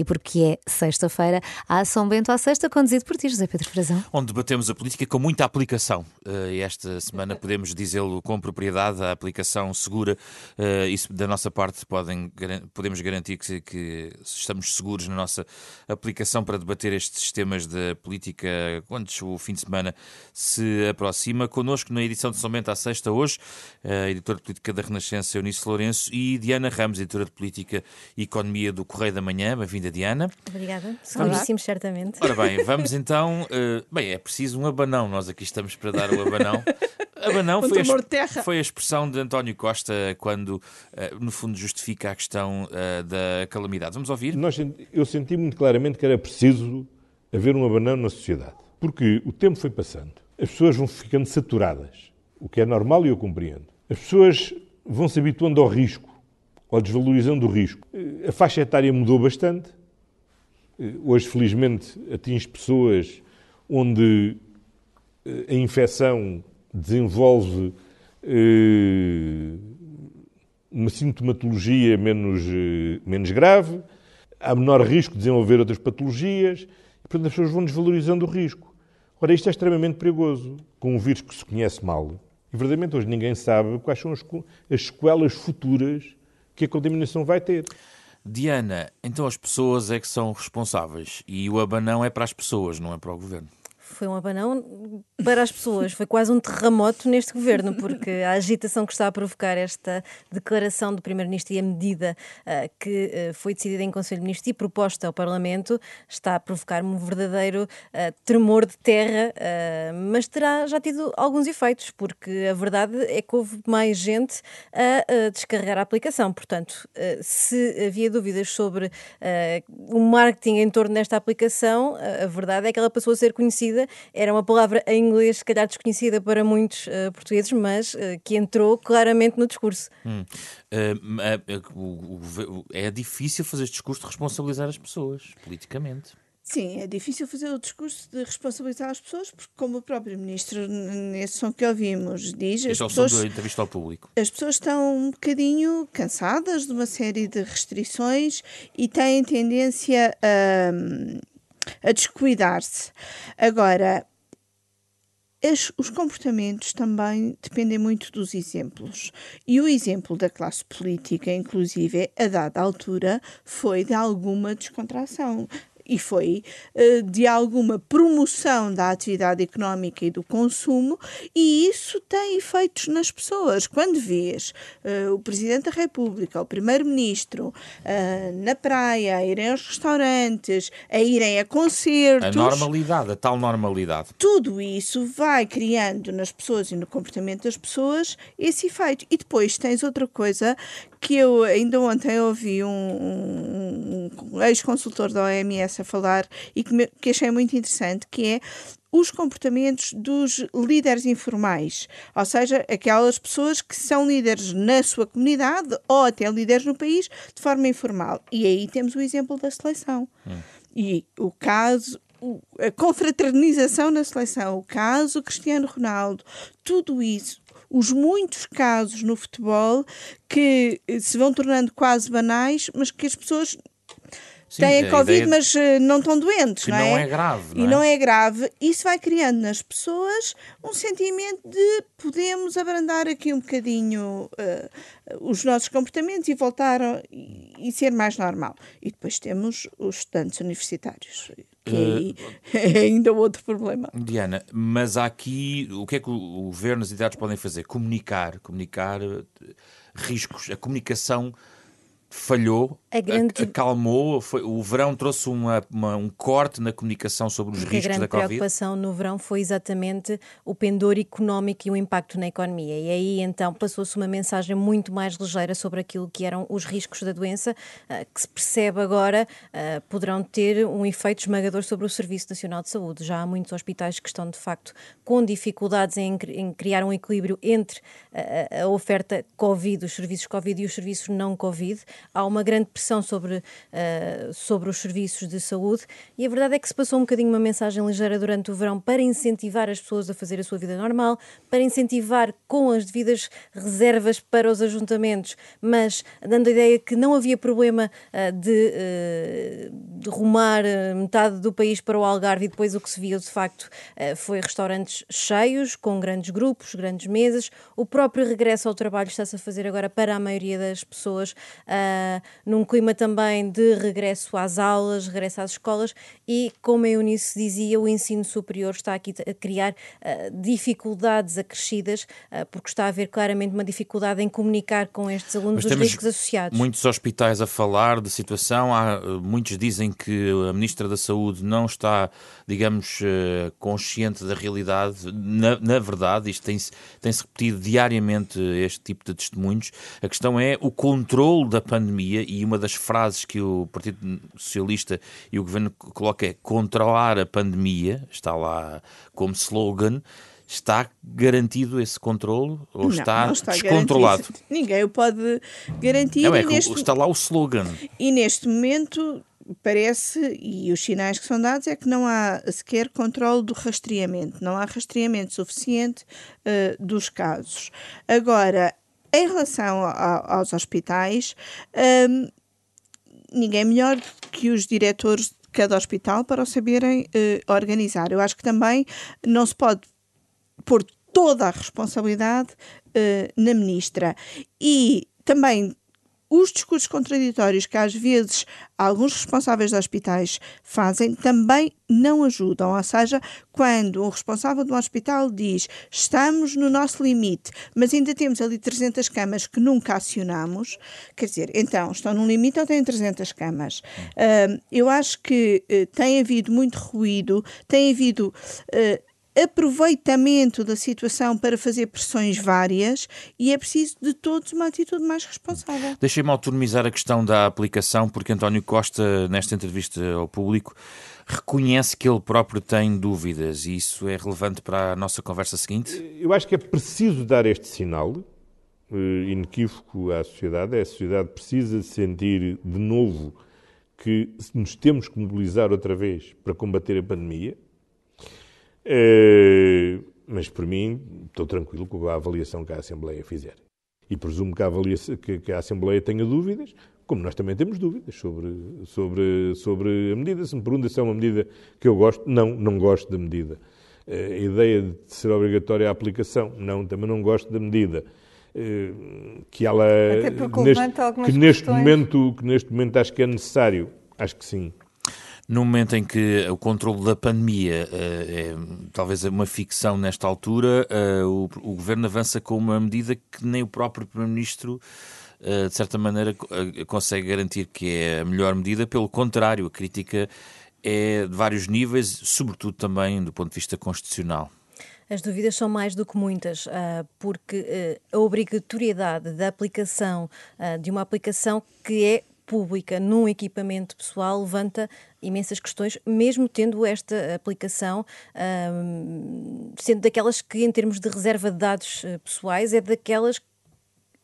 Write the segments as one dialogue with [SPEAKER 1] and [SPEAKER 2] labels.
[SPEAKER 1] e porque é sexta-feira, a São Bento à Sexta, conduzido por ti, José Pedro Frazão.
[SPEAKER 2] Onde debatemos a política com muita aplicação. Uh, esta semana podemos dizê-lo com propriedade, a aplicação segura. Uh, isso da nossa parte podem, podemos garantir que, que, estamos seguros na nossa aplicação para debater estes temas da política quando o fim de semana se aproxima. Connosco na edição de São Bento à Sexta hoje, a editora de política da Renascença, Eunice Lourenço, e Diana Ramos, editora de política e economia do Correio da Manhã. Bem-vinda, Diana.
[SPEAKER 3] Obrigada. Seguríssimos, certamente.
[SPEAKER 2] Ora bem, vamos então. Uh, bem, é preciso um abanão. Nós aqui estamos para dar o abanão. Abanão foi a, foi a expressão de António Costa quando, uh, no fundo, justifica a questão uh, da calamidade. Vamos ouvir?
[SPEAKER 4] Nós, eu senti muito claramente que era preciso haver um abanão na sociedade. Porque o tempo foi passando. As pessoas vão ficando saturadas, o que é normal e eu compreendo. As pessoas vão se habituando ao risco, ou desvalorizando o risco. A faixa etária mudou bastante. Hoje, felizmente, atinge pessoas onde eh, a infecção desenvolve eh, uma sintomatologia menos, eh, menos grave, há menor risco de desenvolver outras patologias, e, portanto, as pessoas vão desvalorizando o risco. Ora, isto é extremamente perigoso, com um vírus que se conhece mal. E, verdadeiramente, hoje ninguém sabe quais são as, as sequelas futuras que a contaminação vai ter.
[SPEAKER 2] Diana, então as pessoas é que são responsáveis. E o abanão é para as pessoas, não é para o governo
[SPEAKER 3] foi um abanão para as pessoas, foi quase um terremoto neste governo, porque a agitação que está a provocar esta declaração do Primeiro-Ministro e a medida uh, que uh, foi decidida em Conselho de Ministros e proposta ao Parlamento está a provocar um verdadeiro uh, tremor de terra, mas terá já tido alguns efeitos, porque a verdade é que houve mais gente a descarregar a aplicação. Portanto, se havia dúvidas sobre o marketing em torno desta aplicação, a verdade é que ela passou a ser conhecida era uma palavra em inglês, se calhar desconhecida para muitos uh, portugueses, mas uh, que entrou claramente no discurso. Hum.
[SPEAKER 2] Uh, é difícil fazer este discurso de responsabilizar as pessoas politicamente.
[SPEAKER 5] Sim, é difícil fazer o discurso de responsabilizar as pessoas, porque, como o próprio ministro, nesse som que ouvimos, diz.
[SPEAKER 2] Este as é pessoas, som da entrevista ao público.
[SPEAKER 5] As pessoas estão um bocadinho cansadas de uma série de restrições e têm tendência a a descuidar-se. Agora, as, os comportamentos também dependem muito dos exemplos. E o exemplo da classe política, inclusive, a dada altura, foi de alguma descontração e foi uh, de alguma promoção da atividade económica e do consumo, e isso tem efeitos nas pessoas. Quando vês uh, o Presidente da República, o Primeiro-Ministro, uh, na praia, a irem aos restaurantes, a irem a concertos.
[SPEAKER 2] A normalidade, a tal normalidade.
[SPEAKER 5] Tudo isso vai criando nas pessoas e no comportamento das pessoas esse efeito. E depois tens outra coisa que eu ainda ontem ouvi um, um, um ex-consultor da OMS a falar e que, me, que achei muito interessante, que é os comportamentos dos líderes informais, ou seja, aquelas pessoas que são líderes na sua comunidade ou até líderes no país de forma informal. E aí temos o exemplo da seleção. Hum. E o caso, a confraternização na seleção, o caso Cristiano Ronaldo, tudo isso os muitos casos no futebol que se vão tornando quase banais, mas que as pessoas Sim, têm Covid, mas uh, não estão doentes, não,
[SPEAKER 2] não
[SPEAKER 5] é?
[SPEAKER 2] é grave. Não
[SPEAKER 5] e
[SPEAKER 2] é?
[SPEAKER 5] não é grave. Isso vai criando nas pessoas um sentimento de podemos abrandar aqui um bocadinho uh, os nossos comportamentos e voltar a, e, e, ser mais normal. E depois temos os estudantes universitários. Que uh, é ainda outro problema.
[SPEAKER 2] Diana, mas há aqui o que é que o, governo e as entidades podem fazer? Comunicar, comunicar riscos, a comunicação falhou, grande... acalmou, foi, o verão trouxe uma, uma, um corte na comunicação sobre os riscos da Covid?
[SPEAKER 3] A grande preocupação no verão foi exatamente o pendor económico e o impacto na economia. E aí então passou-se uma mensagem muito mais ligeira sobre aquilo que eram os riscos da doença, eh, que se percebe agora eh, poderão ter um efeito esmagador sobre o Serviço Nacional de Saúde. Já há muitos hospitais que estão de facto com dificuldades em, em criar um equilíbrio entre a, a oferta Covid, os serviços Covid e os serviços não Covid há uma grande pressão sobre, uh, sobre os serviços de saúde e a verdade é que se passou um bocadinho uma mensagem ligeira durante o verão para incentivar as pessoas a fazer a sua vida normal, para incentivar com as devidas reservas para os ajuntamentos, mas dando a ideia que não havia problema uh, de, uh, rumar eh, metade do país para o Algarve e depois o que se viu de facto foi restaurantes cheios, com grandes grupos, grandes mesas. O próprio regresso ao trabalho está-se a fazer agora para a maioria das pessoas, uh, num clima também de regresso às aulas, regresso às escolas e, como a Eunice dizia, o ensino superior está aqui a criar uh, dificuldades acrescidas, uh, porque está a haver claramente uma dificuldade em comunicar com estes alunos os riscos associados.
[SPEAKER 2] Muitos hospitais a falar de situação, há, muitos dizem que a Ministra da Saúde não está, digamos, consciente da realidade. Na, na verdade, isto tem-se tem -se repetido diariamente este tipo de testemunhos. A questão é o controle da pandemia e uma das frases que o Partido Socialista e o Governo colocam é controlar a pandemia, está lá como slogan. Está garantido esse controle ou
[SPEAKER 5] não,
[SPEAKER 2] está,
[SPEAKER 5] não está
[SPEAKER 2] descontrolado?
[SPEAKER 5] Garantido. Ninguém o pode garantir.
[SPEAKER 2] Não, é
[SPEAKER 5] neste...
[SPEAKER 2] Está lá o slogan.
[SPEAKER 5] E neste momento parece, e os sinais que são dados, é que não há sequer controle do rastreamento, não há rastreamento suficiente uh, dos casos. Agora, em relação a, aos hospitais, um, ninguém melhor que os diretores de cada hospital para o saberem uh, organizar. Eu acho que também não se pode pôr toda a responsabilidade uh, na ministra. E também os discursos contraditórios que às vezes alguns responsáveis de hospitais fazem também não ajudam. Ou seja, quando o responsável de um hospital diz estamos no nosso limite, mas ainda temos ali 300 camas que nunca acionamos, quer dizer, então estão no limite ou têm 300 camas? Uh, eu acho que uh, tem havido muito ruído, tem havido. Uh, aproveitamento da situação para fazer pressões várias e é preciso de todos uma atitude mais responsável.
[SPEAKER 2] Deixem-me autonomizar a questão da aplicação, porque António Costa, nesta entrevista ao público, reconhece que ele próprio tem dúvidas e isso é relevante para a nossa conversa seguinte?
[SPEAKER 4] Eu acho que é preciso dar este sinal uh, inequívoco à sociedade. A sociedade precisa sentir de novo que nos temos que mobilizar outra vez para combater a pandemia mas, por mim, estou tranquilo com a avaliação que a Assembleia fizer. E presumo que a, avaliação, que, a Assembleia tenha dúvidas, como nós também temos dúvidas sobre, sobre, sobre a medida. Se me pergunta se é uma medida que eu gosto, não, não gosto da medida. Uh, a ideia de ser obrigatória a aplicação, não, também não gosto da medida. Uh, que ela neste, que neste momento que neste momento acho que é necessário acho que sim
[SPEAKER 2] no momento em que o controle da pandemia uh, é talvez uma ficção nesta altura, uh, o, o, governo avança com uma medida que nem o próprio Primeiro-Ministro, de certa maneira, consegue garantir que é a melhor medida. Pelo contrário, a crítica é de vários níveis, sobretudo também do ponto de vista constitucional.
[SPEAKER 3] As dúvidas são mais do que muitas, porque a obrigatoriedade da aplicação de uma aplicação que é pública num equipamento pessoal levanta imensas questões, mesmo tendo esta aplicação, sendo daquelas que, em termos de reserva de dados eh, pessoais, é daquelas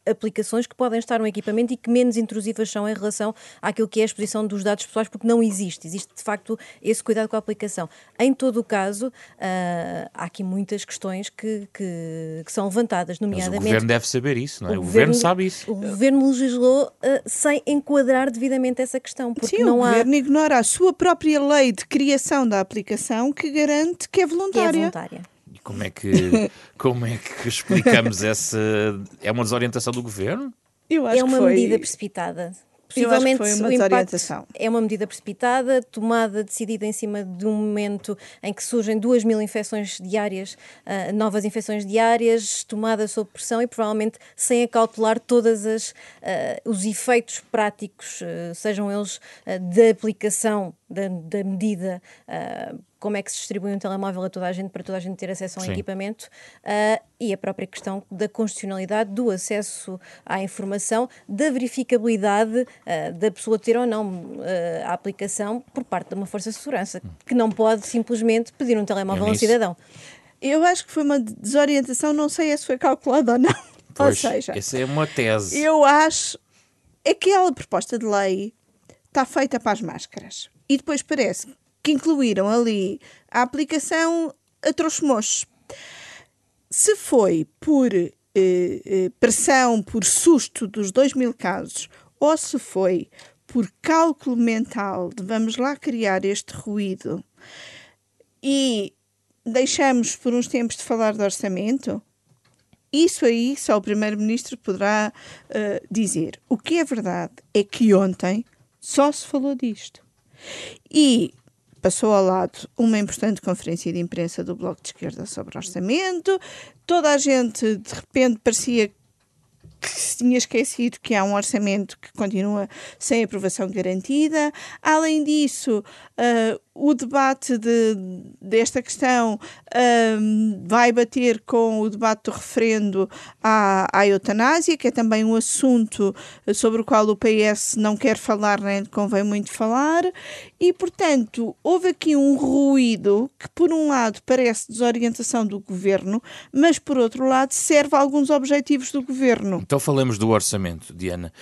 [SPEAKER 3] aplicações que podem estar no equipamento e que menos intrusivas são em relação àquilo que é a exposição dos dados pessoais, porque não existe. Existe, de facto, esse cuidado com a aplicação. Em todo o caso, uh, há aqui muitas questões que, que, que, são levantadas, nomeadamente...
[SPEAKER 2] Mas o Governo deve saber isso, não é? O, o governo, governo, sabe isso.
[SPEAKER 3] O Governo legislou uh, sem enquadrar devidamente essa questão, porque
[SPEAKER 5] Sim,
[SPEAKER 3] não
[SPEAKER 5] o
[SPEAKER 3] há...
[SPEAKER 5] Governo ignora a sua própria lei de criação da aplicação que garante que é voluntária. Que
[SPEAKER 3] é voluntária.
[SPEAKER 2] Como é que, como é que explicamos essa. É uma desorientação do governo?
[SPEAKER 3] Eu acho é uma foi... medida precipitada.
[SPEAKER 5] Possivelmente foi uma desorientação.
[SPEAKER 3] É uma medida precipitada, tomada, decidida em cima de um momento em que surgem duas mil infecções diárias, uh, novas infecções diárias, tomada sob pressão e provavelmente sem acautelar todos uh, os efeitos práticos, uh, sejam eles da aplicação da, da medida como é que se distribui um telemóvel a toda a gente para toda a gente ter acesso a um Sim. equipamento uh, e a própria questão da constitucionalidade, do acesso à informação, da verificabilidade uh, da pessoa ter ou não uh, a aplicação por parte de uma força de segurança, que não pode simplesmente pedir um telemóvel a um cidadão.
[SPEAKER 5] Eu acho que foi uma desorientação, não sei se foi calculada ou não.
[SPEAKER 2] Pois, ou seja, essa é uma tese.
[SPEAKER 5] Eu acho é que aquela proposta de lei está feita para as máscaras. E depois parece que incluíram ali a aplicação a trouxe Se foi por eh, eh, pressão, por susto dos 2 mil casos, ou se foi por cálculo mental de vamos lá criar este ruído e deixamos por uns tempos de falar de orçamento, isso aí só o Primeiro-Ministro poderá uh, dizer. O que é verdade é que ontem só se falou disto. E passou ao lado uma importante conferência de imprensa do Bloco de Esquerda sobre orçamento. Toda a gente, de repente, parecia que se tinha esquecido que há um orçamento que continua sem aprovação garantida. Além disso, uh, o debate de, desta questão um, vai bater com o debate do referendo à, à eutanásia, que é também um assunto sobre o qual o PS não quer falar, nem convém muito falar, e, portanto, houve aqui um ruído que, por um lado, parece desorientação do governo, mas, por outro lado, serve a alguns objetivos do governo.
[SPEAKER 2] Então, falemos do orçamento, Diana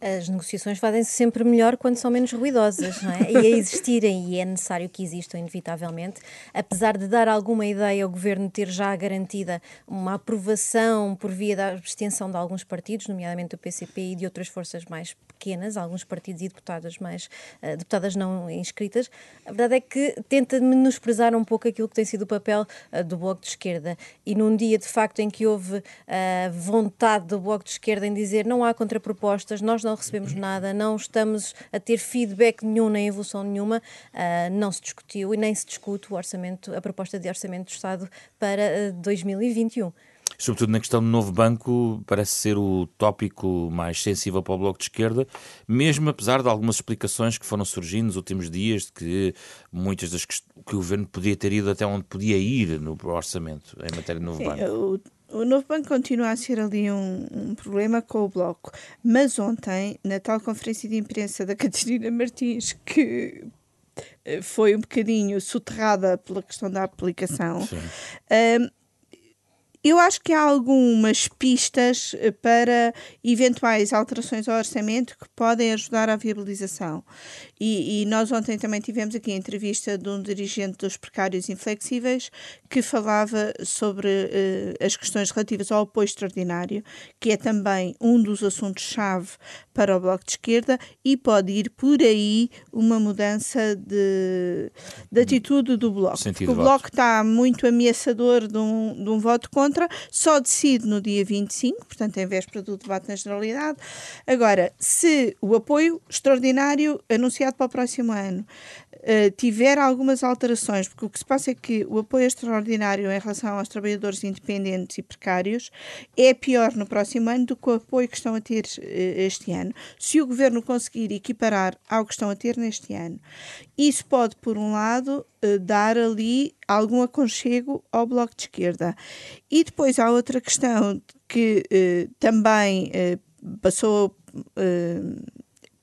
[SPEAKER 3] as negociações fazem-se sempre melhor quando são menos ruidosas, não é? E a existirem, e é necessário que existam, inevitavelmente, apesar de dar alguma ideia ao governo ter já garantida uma aprovação por via da abstenção de alguns partidos, nomeadamente do PCP e de outras forças mais pequenas, alguns partidos e deputadas mais uh, deputadas não inscritas, a verdade é que tenta menosprezar um pouco aquilo que tem sido o papel uh, do Bloco de Esquerda. E num dia, de facto, em que houve uh, vontade do Bloco de Esquerda em dizer não há contrapropostas, nós não recebemos nada, não estamos a ter feedback nenhum, nem evolução nenhuma, não se discutiu e nem se discute o orçamento, a proposta de orçamento do Estado para 2021
[SPEAKER 2] sobretudo na questão do novo banco, parece ser o tópico mais sensível para o Bloco de Esquerda, mesmo apesar de algumas explicações que foram surgindo nos últimos dias de que muitas das que, o governo podia ter ido até onde podia ir no orçamento em matéria de novo banco.
[SPEAKER 5] O, o novo banco continua a ser ali um, um, problema com o Bloco, mas ontem, na tal conferência de imprensa da Catarina Martins, que eh, foi um bocadinho soterrada pela questão da aplicação, um, eu acho que há algumas pistas eh, para eventuais alterações ao orçamento que podem ajudar à viabilização. E, e, nós ontem também tivemos aqui a entrevista de um dirigente dos precários inflexíveis que falava sobre uh, as questões relativas ao apoio extraordinário, que é também um dos assuntos-chave para o Bloco de Esquerda e pode ir por aí uma mudança de, de atitude do Bloco. Porque o Bloco está muito ameaçador de um, de um voto contra, só decide no dia 25, portanto, em véspera do debate na Generalidade. Agora, se o apoio extraordinário anunciado para o próximo ano uh, tiver algumas alterações, porque o que se passa é que o apoio extraordinário em relação aos trabalhadores independentes e precários é pior no próximo ano do que o apoio que estão a ter uh, este ano. Se o governo conseguir equiparar ao que estão a ter neste ano, isso pode, por um lado, uh, dar ali algum aconchego ao Bloco de Esquerda. E depois há outra questão que também passou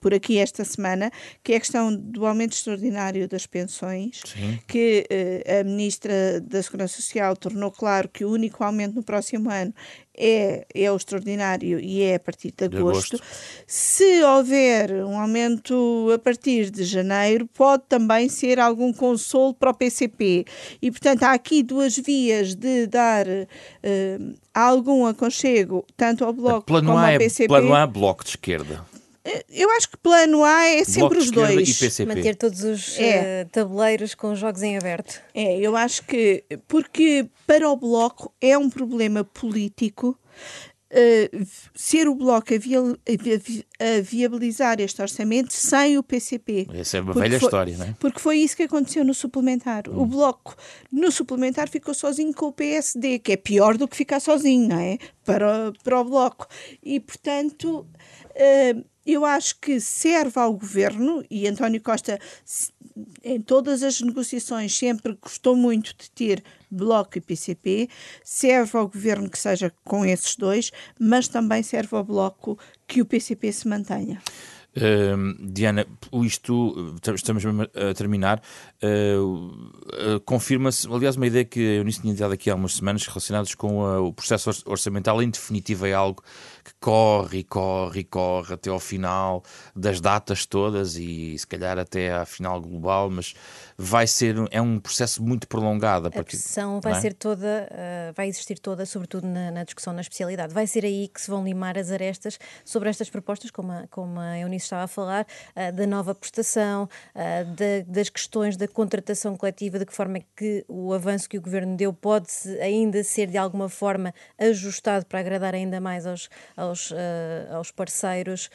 [SPEAKER 5] por aqui esta semana, que é a questão do aumento extraordinário das pensões, Sim. que uh, a Ministra da Segurança Social tornou claro que o único aumento no próximo ano é, é o extraordinário e é a partir de agosto. de agosto. Se houver um aumento a partir de janeiro, pode também ser algum consolo para o PCP. E, portanto, há aqui duas vias de dar uh, algum aconchego, tanto ao Bloco como ao
[SPEAKER 2] é,
[SPEAKER 5] PCP.
[SPEAKER 2] Plano A, Bloco de Esquerda.
[SPEAKER 5] Eu acho que plano A é sempre os dois.
[SPEAKER 3] Manter todos os é. uh, tabuleiros com jogos em aberto.
[SPEAKER 5] É, eu acho que. Porque para o Bloco é um problema político. Uh, ser o Bloco a, via, a, viabilizar este orçamento sem o PCP.
[SPEAKER 2] Essa é uma velha foi, história, não é?
[SPEAKER 5] Porque foi isso que aconteceu no suplementar. Hum. O Bloco, no suplementar, ficou sozinho com o PSD, que é pior do que ficar sozinho, não é? Para, para o Bloco. E, portanto. Uh, eu acho que serve ao governo, e António Costa, em todas as negociações, sempre gostou muito de ter Bloco e PCP, serve ao governo que seja com esses dois, mas também serve ao Bloco que o PCP se mantenha.
[SPEAKER 2] Uh, Diana, isto, estamos a terminar, uh, uh, confirma-se, aliás, uma ideia que eu Eunice tinha dado aqui há umas semanas relacionadas com o processo orçamental, em definitiva é algo que corre e corre e corre até ao final das datas todas e se calhar até à final global, mas vai ser, é um processo muito prolongado. A,
[SPEAKER 3] partir, a pressão vai é? ser toda, vai existir toda, sobretudo na, na, discussão na especialidade. Vai ser aí que se vão limar as arestas sobre estas propostas, como a, como a Eunice estava a falar, uh, da nova prestação, uh, das questões da contratação coletiva, de que forma é que o avanço que o Governo deu pode ainda ser de alguma forma ajustado para agradar ainda mais aos, aos, uh, aos parceiros,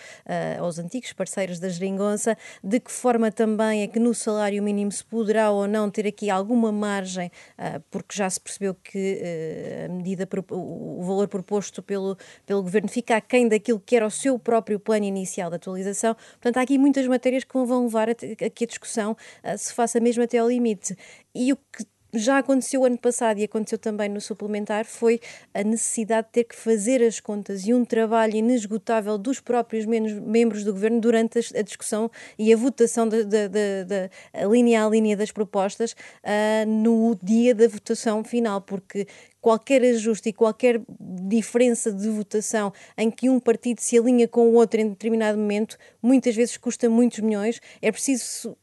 [SPEAKER 3] aos antigos parceiros da geringonça, de que forma também é que no salário mínimo se poderá ou não ter aqui alguma margem, porque já se percebeu que a medida, o valor proposto pelo, pelo Governo fica aquém daquilo que era o seu próprio plano inicial de atualização. Portanto, há aqui muitas matérias que vão levar a, que a discussão uh, se faça mesmo até ao limite. E o que já aconteceu ano passado e aconteceu também no suplementar foi a necessidade de ter que fazer as contas e um trabalho inesgotável dos próprios membros do governo durante a discussão e a votação da, linha a linha das propostas uh, no dia da votação final, porque qualquer ajuste e qualquer diferença de votação em que um partido se alinha com o outro em determinado momento, muitas vezes custa muitos milhões. É preciso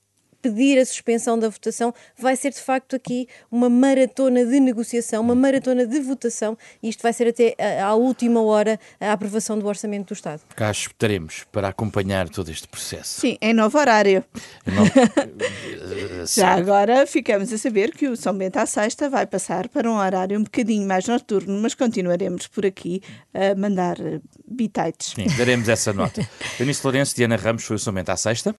[SPEAKER 3] pedir a suspensão da votação, vai ser de facto aqui uma maratona de negociação, uma maratona de votação, e isto vai ser até à última hora a aprovação do Orçamento do Estado.
[SPEAKER 2] Cá estaremos para acompanhar todo este processo.
[SPEAKER 5] Sim, em novo horário. Já agora ficamos a saber que o São Bento à Sexta vai passar para um horário um bocadinho mais noturno, mas continuaremos por aqui a mandar bitites.
[SPEAKER 2] Sim, daremos essa nota. Eunice Lourenço, Diana Ramos, foi o São Bento à Sexta.